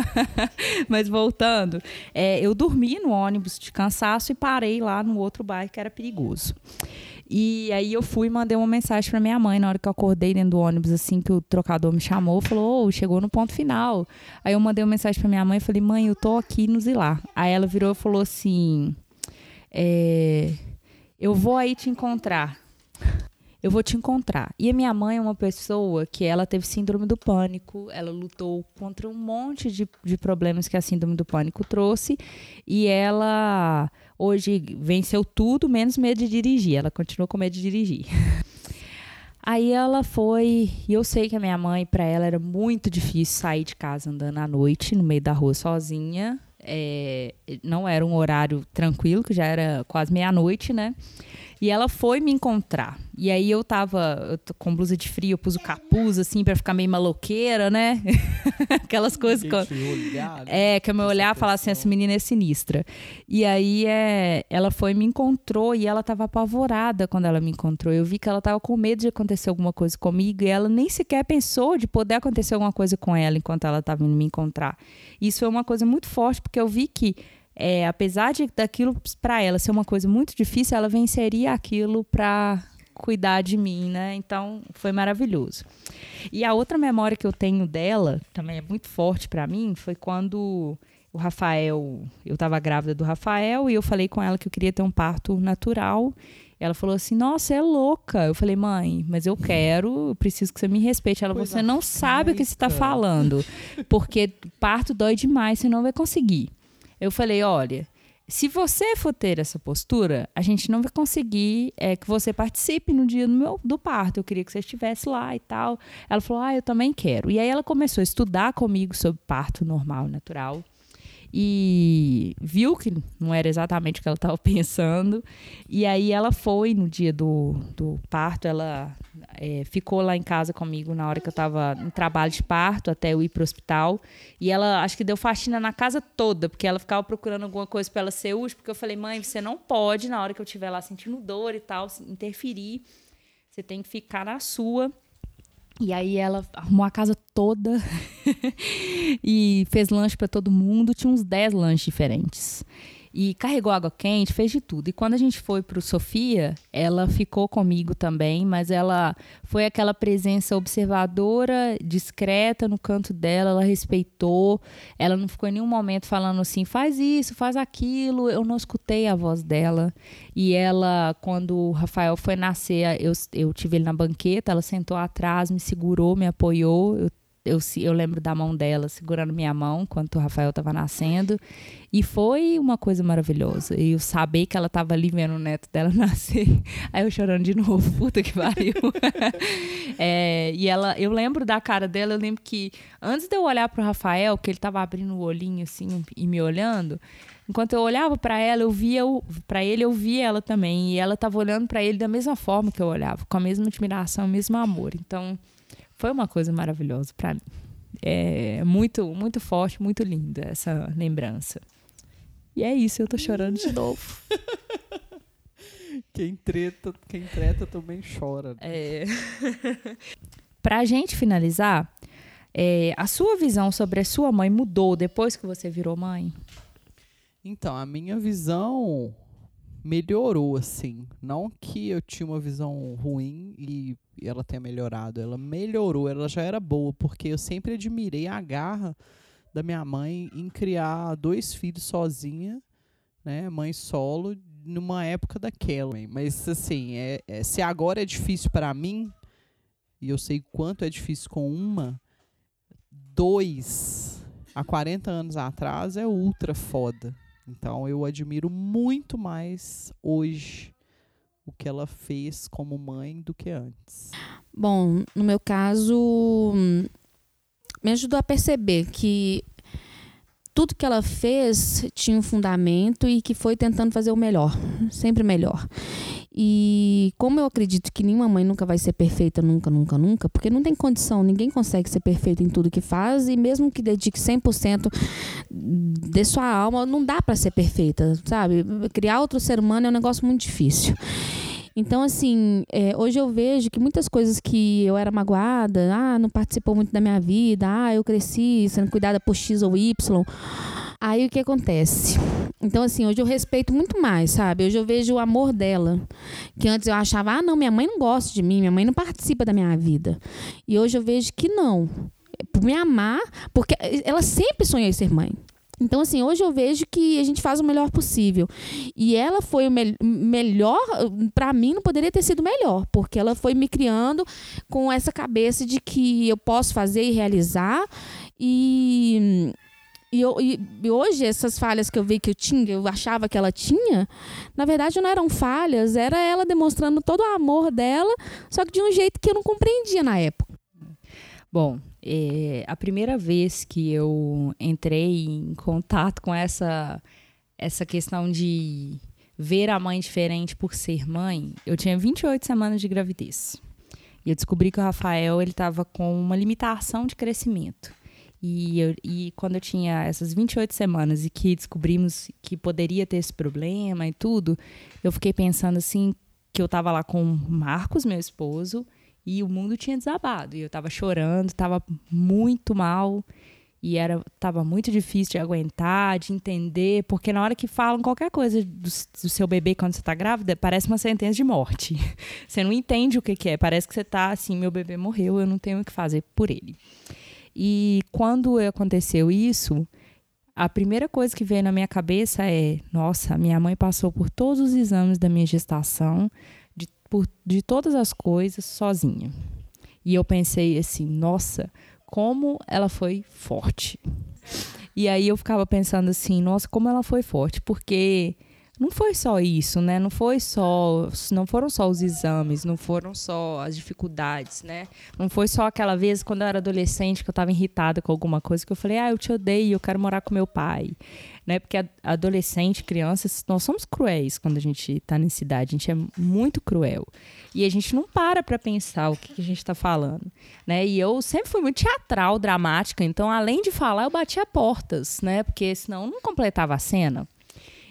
Mas voltando, é, eu dormi no ônibus de cansaço e parei lá no outro bairro que era perigoso. E aí eu fui e mandei uma mensagem pra minha mãe na hora que eu acordei dentro do ônibus, assim que o trocador me chamou, falou, "Ô, chegou no ponto final. Aí eu mandei uma mensagem pra minha mãe e falei, mãe, eu tô aqui no Zilar. Aí ela virou e falou assim, é, eu vou aí te encontrar. Eu vou te encontrar. E a minha mãe é uma pessoa que ela teve síndrome do pânico, ela lutou contra um monte de, de problemas que a síndrome do pânico trouxe e ela hoje venceu tudo menos medo de dirigir. Ela continua com medo de dirigir. Aí ela foi, e eu sei que a minha mãe, para ela era muito difícil sair de casa andando à noite, no meio da rua sozinha. É, não era um horário tranquilo, que já era quase meia-noite, né? E ela foi me encontrar. E aí eu tava eu com blusa de frio, eu pus o capuz assim pra ficar meio maloqueira, né? Aquelas coisas que eu- Olhar, né? é, que eu me Essa olhar e falar assim, essa menina é sinistra. E aí é, ela foi e me encontrou e ela tava apavorada quando ela me encontrou. Eu vi que ela tava com medo de acontecer alguma coisa comigo e ela nem sequer pensou de poder acontecer alguma coisa com ela enquanto ela tava indo me encontrar. Isso foi uma coisa muito forte, porque eu vi que é, apesar de daquilo para ela ser uma coisa muito difícil, ela venceria aquilo para cuidar de mim, né? Então foi maravilhoso. E a outra memória que eu tenho dela, também é muito forte para mim, foi quando o Rafael, eu estava grávida do Rafael e eu falei com ela que eu queria ter um parto natural. Ela falou assim: "Nossa, é louca". Eu falei: "Mãe, mas eu quero, eu preciso que você me respeite". Ela: "Você não sabe o que você está falando, porque parto dói demais, você não vai conseguir". Eu falei: "Olha, se você for ter essa postura, a gente não vai conseguir é, que você participe no dia do, meu, do parto. Eu queria que você estivesse lá e tal. Ela falou: Ah, eu também quero. E aí ela começou a estudar comigo sobre parto normal, natural. E viu que não era exatamente o que ela estava pensando. E aí ela foi no dia do, do parto, ela é, ficou lá em casa comigo na hora que eu estava no trabalho de parto, até eu ir para o hospital. E ela, acho que deu faxina na casa toda, porque ela ficava procurando alguma coisa para ela ser útil, porque eu falei, mãe, você não pode, na hora que eu estiver lá sentindo dor e tal, interferir. Você tem que ficar na sua. E aí ela arrumou a casa toda e fez lanche para todo mundo. Tinha uns 10 lanches diferentes. E carregou água quente, fez de tudo. E quando a gente foi pro Sofia, ela ficou comigo também, mas ela foi aquela presença observadora, discreta no canto dela, ela respeitou. Ela não ficou em nenhum momento falando assim, faz isso, faz aquilo. Eu não escutei a voz dela. E ela, quando o Rafael foi nascer, eu, eu tive ele na banqueta, ela sentou atrás, me segurou, me apoiou. Eu, eu, eu lembro da mão dela segurando minha mão enquanto o Rafael estava nascendo. E foi uma coisa maravilhosa. E eu saber que ela estava ali vendo o neto dela nascer. Aí eu chorando de novo, puta que pariu. É, e ela, eu lembro da cara dela, eu lembro que antes de eu olhar pro Rafael, que ele tava abrindo o olhinho assim e me olhando, enquanto eu olhava para ela, eu via o para ele, eu via ela também, e ela tava olhando para ele da mesma forma que eu olhava, com a mesma admiração, o mesmo amor. Então, foi uma coisa maravilhosa para mim. É muito, muito forte, muito linda essa lembrança. E é isso, eu tô chorando de novo. Quem treta, quem treta também chora. né? É. Pra gente finalizar, é, a sua visão sobre a sua mãe mudou depois que você virou mãe? Então, a minha visão melhorou, assim. Não que eu tinha uma visão ruim e ela tenha melhorado. Ela melhorou, ela já era boa, porque eu sempre admirei a garra da minha mãe em criar dois filhos sozinha, né? Mãe solo, numa época daquela. Mas, assim, é, é- se agora é difícil para mim, e eu sei quanto é difícil com uma, dois há 40 anos atrás é ultra foda. Então eu admiro muito mais hoje o que ela fez como mãe do que antes. Bom, no meu caso, hum, me ajudou a perceber que tudo que ela fez tinha um fundamento e que foi tentando fazer o melhor, sempre melhor. E como eu acredito que nenhuma mãe nunca vai ser perfeita, nunca, nunca, nunca, porque não tem condição, ninguém consegue ser perfeito em tudo que faz, e mesmo que dedique 100% de sua alma, não dá para ser perfeita, sabe? Criar outro ser humano é um negócio muito difícil. Então, assim, é, hoje eu vejo que muitas coisas que eu era magoada, ah, não participou muito da minha vida, ah, eu cresci sendo cuidada por X ou Y. Aí o que acontece? Então, assim, hoje eu respeito muito mais, sabe? Hoje eu vejo o amor dela. Que antes eu achava, ah, não, minha mãe não gosta de mim, minha mãe não participa da minha vida. E hoje eu vejo que não. Por me amar, porque ela sempre sonhou em ser mãe. Então, assim, hoje eu vejo que a gente faz o melhor possível. E ela foi o mel- melhor, para mim não poderia ter sido melhor, porque ela foi me criando com essa cabeça de que eu posso fazer e realizar. E, e, e hoje, essas falhas que eu vi que eu tinha, eu achava que ela tinha, na verdade não eram falhas, era ela demonstrando todo o amor dela, só que de um jeito que eu não compreendia na época. Bom, é, a primeira vez que eu entrei em contato com essa, essa questão de ver a mãe diferente por ser mãe, eu tinha 28 semanas de gravidez. E eu descobri que o Rafael ele estava com uma limitação de crescimento. E, eu, e quando eu tinha essas 28 semanas e que descobrimos que poderia ter esse problema e tudo, eu fiquei pensando assim que eu estava lá com o Marcos, meu esposo, e o mundo tinha desabado. E eu estava chorando, estava muito mal e era tava muito difícil de aguentar, de entender, porque na hora que falam qualquer coisa do, do seu bebê quando você está grávida, parece uma sentença de morte. Você não entende o que, que é, parece que você está assim, meu bebê morreu, eu não tenho o que fazer por ele. E quando aconteceu isso, a primeira coisa que veio na minha cabeça é: nossa, minha mãe passou por todos os exames da minha gestação, de, por, de todas as coisas, sozinha. E eu pensei assim: nossa, como ela foi forte. E aí eu ficava pensando assim: nossa, como ela foi forte, porque não foi só isso, né? Não foi só, não foram só os exames, não foram só as dificuldades, né? Não foi só aquela vez quando eu era adolescente que eu estava irritada com alguma coisa que eu falei: "Ah, eu te odeio, eu quero morar com meu pai". Né? Porque adolescente, crianças, nós somos cruéis quando a gente está nessa idade, a gente é muito cruel. E a gente não para para pensar o que, que a gente está falando, né? E eu sempre fui muito teatral, dramática, então além de falar, eu batia portas, né? Porque senão não completava a cena.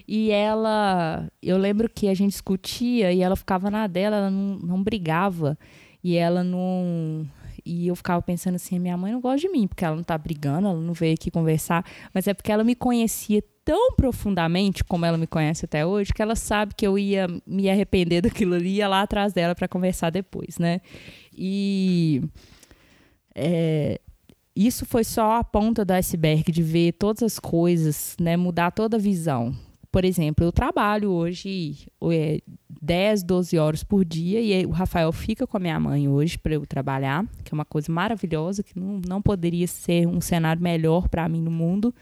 E ela, eu lembro que a gente discutia e ela ficava na dela, ela não, não brigava. E ela não. E eu ficava pensando assim: minha mãe não gosta de mim, porque ela não tá brigando, ela não veio aqui conversar. Mas é porque ela me conhecia tão profundamente, como ela me conhece até hoje, que ela sabe que eu ia me arrepender daquilo ali e ia lá atrás dela para conversar depois, né? E. É, isso foi só a ponta do iceberg de ver todas as coisas, né, mudar toda a visão por exemplo, eu trabalho hoje é, 10, 12 horas por dia e o Rafael fica com a minha mãe hoje para eu trabalhar, que é uma coisa maravilhosa, que não, não poderia ser um cenário melhor para mim no mundo.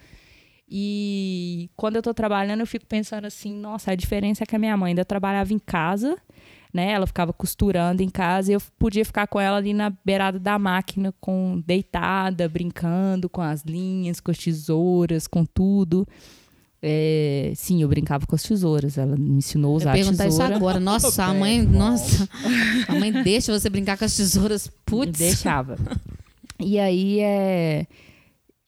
E quando eu estou trabalhando, eu fico pensando assim: nossa, a diferença é que a minha mãe ainda trabalhava em casa, né? Ela ficava costurando em casa e eu podia ficar com ela ali na beirada da máquina, com deitada, brincando com as linhas, com as tesouras, com tudo. É, sim, eu brincava com as tesouras. Ela me ensinou a usar eu perguntar tesoura. isso agora. Nossa, a mãe, nossa, a mãe deixa você brincar com as tesouras, putz. Deixava. E aí é,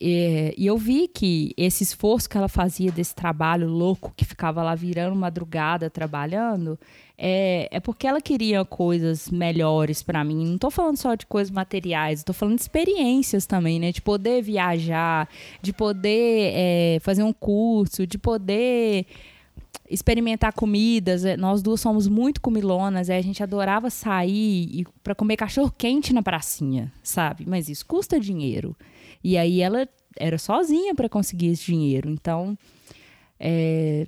é, e eu vi que esse esforço que ela fazia desse trabalho louco que ficava lá virando madrugada trabalhando é, é porque ela queria coisas melhores para mim. Não estou falando só de coisas materiais, estou falando de experiências também, né? De poder viajar, de poder é, fazer um curso, de poder experimentar comidas. É, nós duas somos muito comilonas, é, a gente adorava sair para comer cachorro quente na pracinha, sabe? Mas isso custa dinheiro. E aí ela era sozinha para conseguir esse dinheiro. Então, é,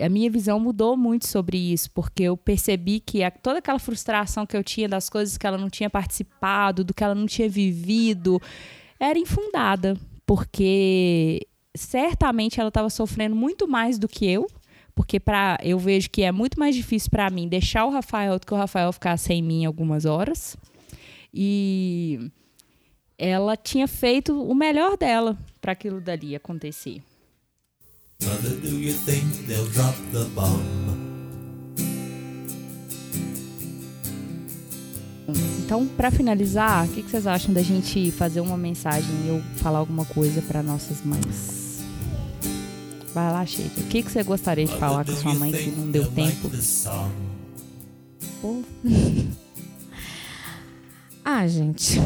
a minha visão mudou muito sobre isso, porque eu percebi que a, toda aquela frustração que eu tinha das coisas que ela não tinha participado, do que ela não tinha vivido, era infundada, porque certamente ela estava sofrendo muito mais do que eu, porque para eu vejo que é muito mais difícil para mim deixar o Rafael do que o Rafael ficar sem mim algumas horas. E ela tinha feito o melhor dela para aquilo dali acontecer. Mother, do you think they'll drop the bomb? Então, para finalizar, o que, que, vocês acham da gente fazer uma mensagem e eu falar alguma coisa para nossas mães? Vai lá, Sheila. O que, que você gostaria de falar com sua mãe que não deu tempo? ah, gente.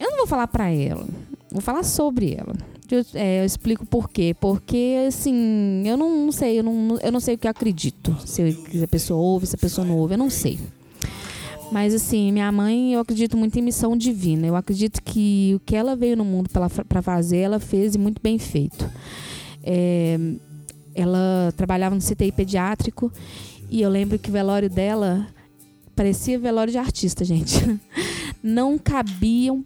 Eu não vou falar para ela. Vou falar sobre ela. Eu, é, eu explico por quê. Porque, assim, eu não, sei, eu não, eu não sei o que eu acredito. Se a pessoa ouve, se a pessoa não ouve, eu não sei. Mas, assim, minha mãe, eu acredito muito em missão divina. Eu acredito que o que ela veio no mundo para fazer, ela fez e muito bem feito. É, ela trabalhava no CTI pediátrico e eu lembro que o velório dela parecia velório de artista, gente. Não cabiam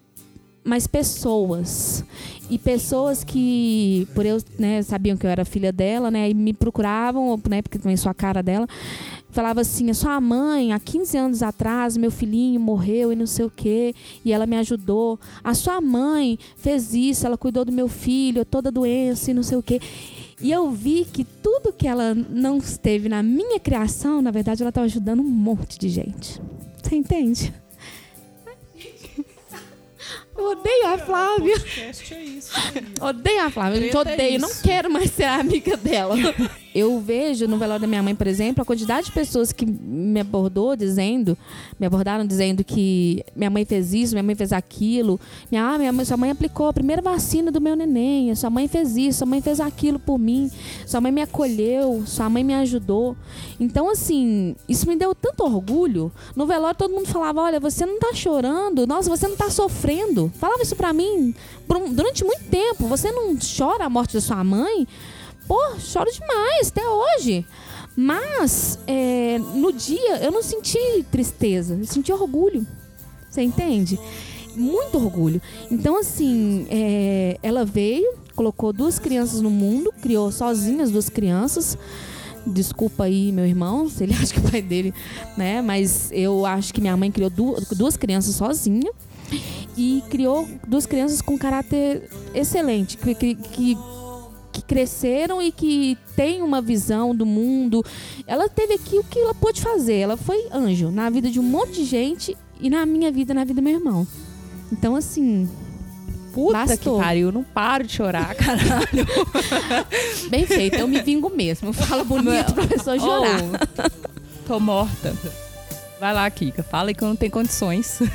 mais pessoas e pessoas que por eu né, sabiam que eu era filha dela né e me procuravam né porque conheço a cara dela falava assim a sua mãe há 15 anos atrás meu filhinho morreu e não sei o que e ela me ajudou a sua mãe fez isso ela cuidou do meu filho toda doença e não sei o que E eu vi que tudo que ela não esteve na minha criação, na verdade, ela estava ajudando um monte de gente. Você entende? Eu odeio a Flávia. Podcast é isso. Odeio a Flávia. Gente, Treta é odeio. Não isso. quero mais ser amiga dela. Eu vejo no velório da minha mãe, por exemplo, a quantidade de pessoas que me abordou dizendo, me abordaram dizendo que minha mãe fez isso, minha mãe fez aquilo. Minha, ah, minha mãe, sua mãe aplicou a primeira vacina do meu neném. Sua mãe fez isso, sua mãe fez aquilo por mim. Sua mãe me acolheu, sua mãe me ajudou. Então, assim, isso me deu tanto orgulho. No velório todo mundo falava: olha, você não tá chorando, nossa, você não tá sofrendo. Falava isso pra mim durante muito tempo. Você não chora a morte da sua mãe? Pô, choro demais, até hoje. Mas, é, no dia, eu não senti tristeza, eu senti orgulho. Você entende? Muito orgulho. Então, assim, é, ela veio, colocou duas crianças no mundo, criou sozinha as duas crianças. Desculpa aí, meu irmão, se ele acha que o pai dele, né? Mas eu acho que minha mãe criou du- duas crianças sozinha e criou duas crianças com caráter excelente, que, que, que cresceram e que têm uma visão do mundo. Ela teve aqui o que ela pôde fazer. Ela foi anjo na vida de um monte de gente e na minha vida, na vida do meu irmão. Então, assim, Puta Bastou. que pariu, não paro de chorar, caralho. bem feito. Eu me vingo mesmo. Fala bonito pra pessoa chorar. Oh, tô morta. Vai lá, Kika. Fala aí que eu não tenho condições.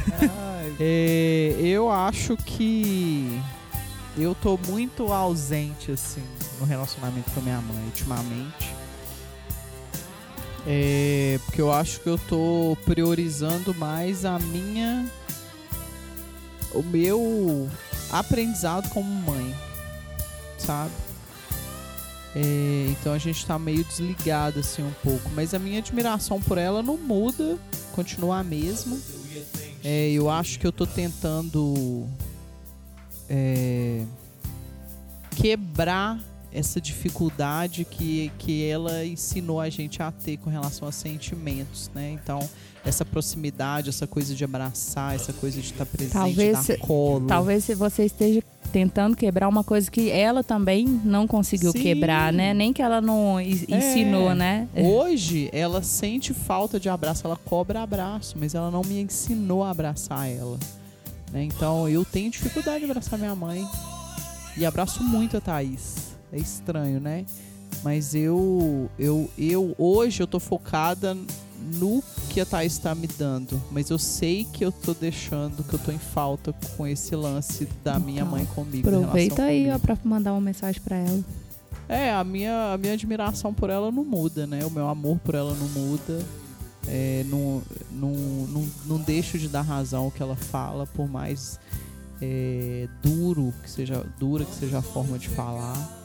É, eu acho que eu tô muito ausente, assim, no relacionamento com a minha mãe ultimamente. É, porque eu acho que eu tô priorizando mais a minha. O meu aprendizado como mãe, sabe? É, então a gente tá meio desligado, assim, um pouco. Mas a minha admiração por ela não muda, continua a mesma. É, eu acho que eu tô tentando é, quebrar essa dificuldade que, que ela ensinou a gente a ter com relação a sentimentos, né? Então, essa proximidade, essa coisa de abraçar, essa coisa de estar presente, Talvez dar colo. Talvez se você esteja tentando quebrar uma coisa que ela também não conseguiu Sim. quebrar, né? Nem que ela não É. ensinou, né? Hoje, ela sente falta de abraço, ela cobra abraço, mas ela não me ensinou a abraçar ela. Né? Então, eu tenho dificuldade de abraçar minha mãe. E abraço muito a Thaís. É estranho, né? Mas eu, eu, eu hoje eu tô focada no que a Thaís tá me dando. Mas eu sei que eu tô deixando, que eu tô em falta com esse lance da minha Então, mãe comigo. Aproveita aí comigo. ó, pra mandar uma mensagem pra ela. É, a minha, a minha admiração por ela não muda, né? O meu amor por ela não muda. É, não, não, não, não deixo de dar razão ao que ela fala, por mais é, duro que seja, dura que seja a forma de falar.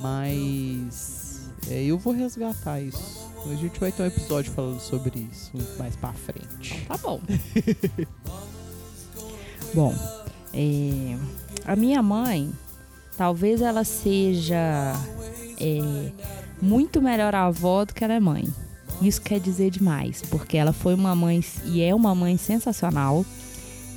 Mas é, eu vou resgatar isso. A gente vai ter um episódio falando sobre isso mais pra frente. Tá bom. bom, é, a minha mãe, talvez ela seja é, muito melhor avó do que ela é mãe. Isso quer dizer demais, porque ela foi uma mãe e é uma mãe sensacional.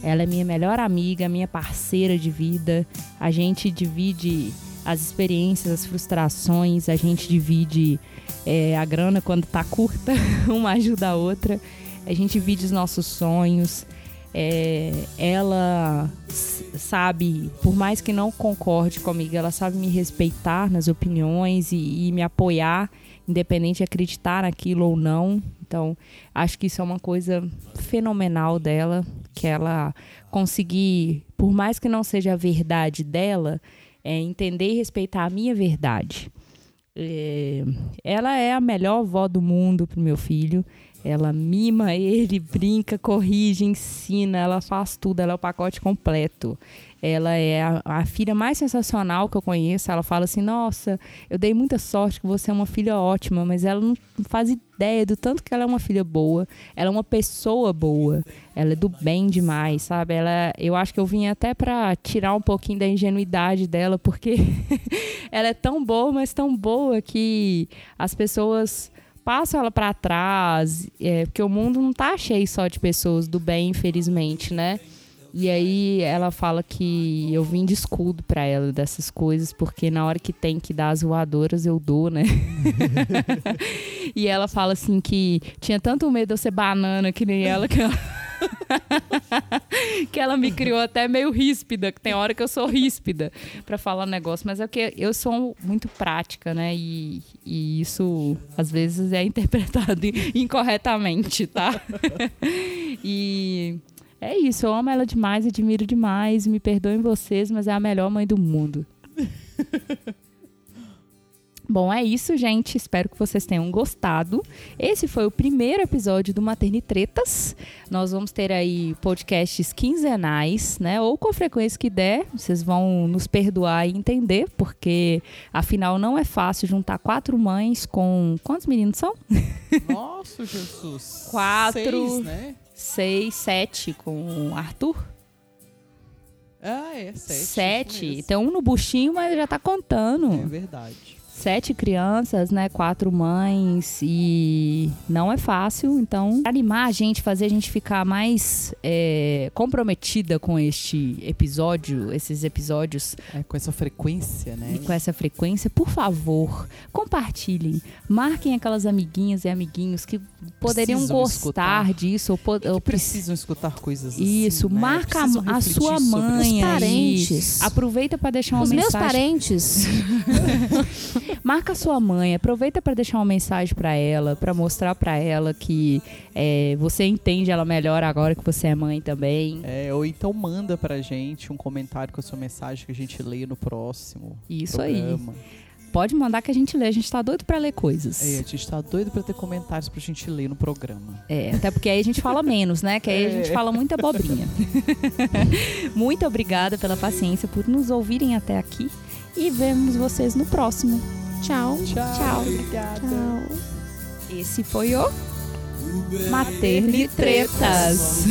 Ela é minha melhor amiga, minha parceira de vida. A gente divide as experiências, as frustrações, a gente divide é, a grana quando tá curta, uma ajuda a outra. A gente divide os nossos sonhos. É, ela sabe, por mais que não concorde comigo, ela sabe me respeitar nas opiniões e, e me apoiar, independente de acreditar naquilo ou não. Então, acho que isso é uma coisa fenomenal dela, que ela conseguir, por mais que não seja a verdade dela, é, entender e respeitar a minha verdade. É, ela é a melhor avó do mundo pro meu filho. Ela mima ele, brinca, corrige, ensina, ela faz tudo, ela é o pacote completo. Ela é a, a filha mais sensacional que eu conheço. Ela fala assim: Nossa, eu dei muita sorte que você é uma filha ótima, mas ela não faz ideia do tanto que ela é uma filha boa. Ela é uma pessoa boa. Ela é do bem demais, sabe? Ela, eu acho que eu vim até pra tirar um pouquinho da ingenuidade dela, porque ela é tão boa, mas tão boa que as pessoas passam ela pra trás, é, porque o mundo não tá cheio só de pessoas do bem, infelizmente, né? E aí ela fala que eu vim de escudo pra ela dessas coisas, porque na hora que tem que dar as voadoras, eu dou, né? e ela fala assim que tinha tanto medo de eu ser banana que nem ela que ela. que ela me criou até meio ríspida, que tem hora que eu sou ríspida pra falar negócio, mas é que eu sou muito prática, né? E, e isso às vezes é interpretado incorretamente, tá? e é isso, eu amo ela demais, admiro demais, me perdoem vocês, mas é a melhor mãe do mundo. Bom, é isso, gente. Espero que vocês tenham gostado. Esse foi o primeiro episódio do Maternitretas. Nós vamos ter aí podcasts quinzenais, né? Ou com a frequência que der. Vocês vão nos perdoar e entender, porque afinal não é fácil juntar quatro mães com. Quantos meninos são? Nossa, Jesus. Quatro. Seis, né? Seis, sete com o Arthur. Ah, é, sete. Sete. Tem um no buchinho, mas já tá contando. É verdade. Sete crianças, né? Quatro mães e não é fácil. Então, pra animar a gente, fazer a gente ficar mais é, comprometida com este episódio, esses episódios É, com essa frequência, né? e com essa frequência, por favor, compartilhem. Marquem aquelas amiguinhas e amiguinhos que poderiam Precisam gostar escutar. disso. Ou, po- ou que precisam escutar coisas assim. isso, né? marca a- a, sua mãe Os parentes. Aproveita para deixar uma Os meus mensagem. parentes. Marca sua mãe, aproveita para deixar uma mensagem para ela, para mostrar para ela que é, você entende ela melhor agora que você é mãe também. É, ou então manda pra gente um comentário com a sua mensagem que a gente lê no próximo Isso aí. programa. Pode mandar que a gente lê, a gente tá doido para ler coisas. É, a gente tá doido pra ter comentários pra gente ler no programa. É, até porque aí a gente fala menos, né? Que aí a gente É. fala muita abobrinha. Muito obrigada pela paciência, por nos ouvirem até aqui. E vemos vocês no próximo. Tchau. Tchau. Tchau. Obrigada. Tchau. Esse foi o Materne Tretas.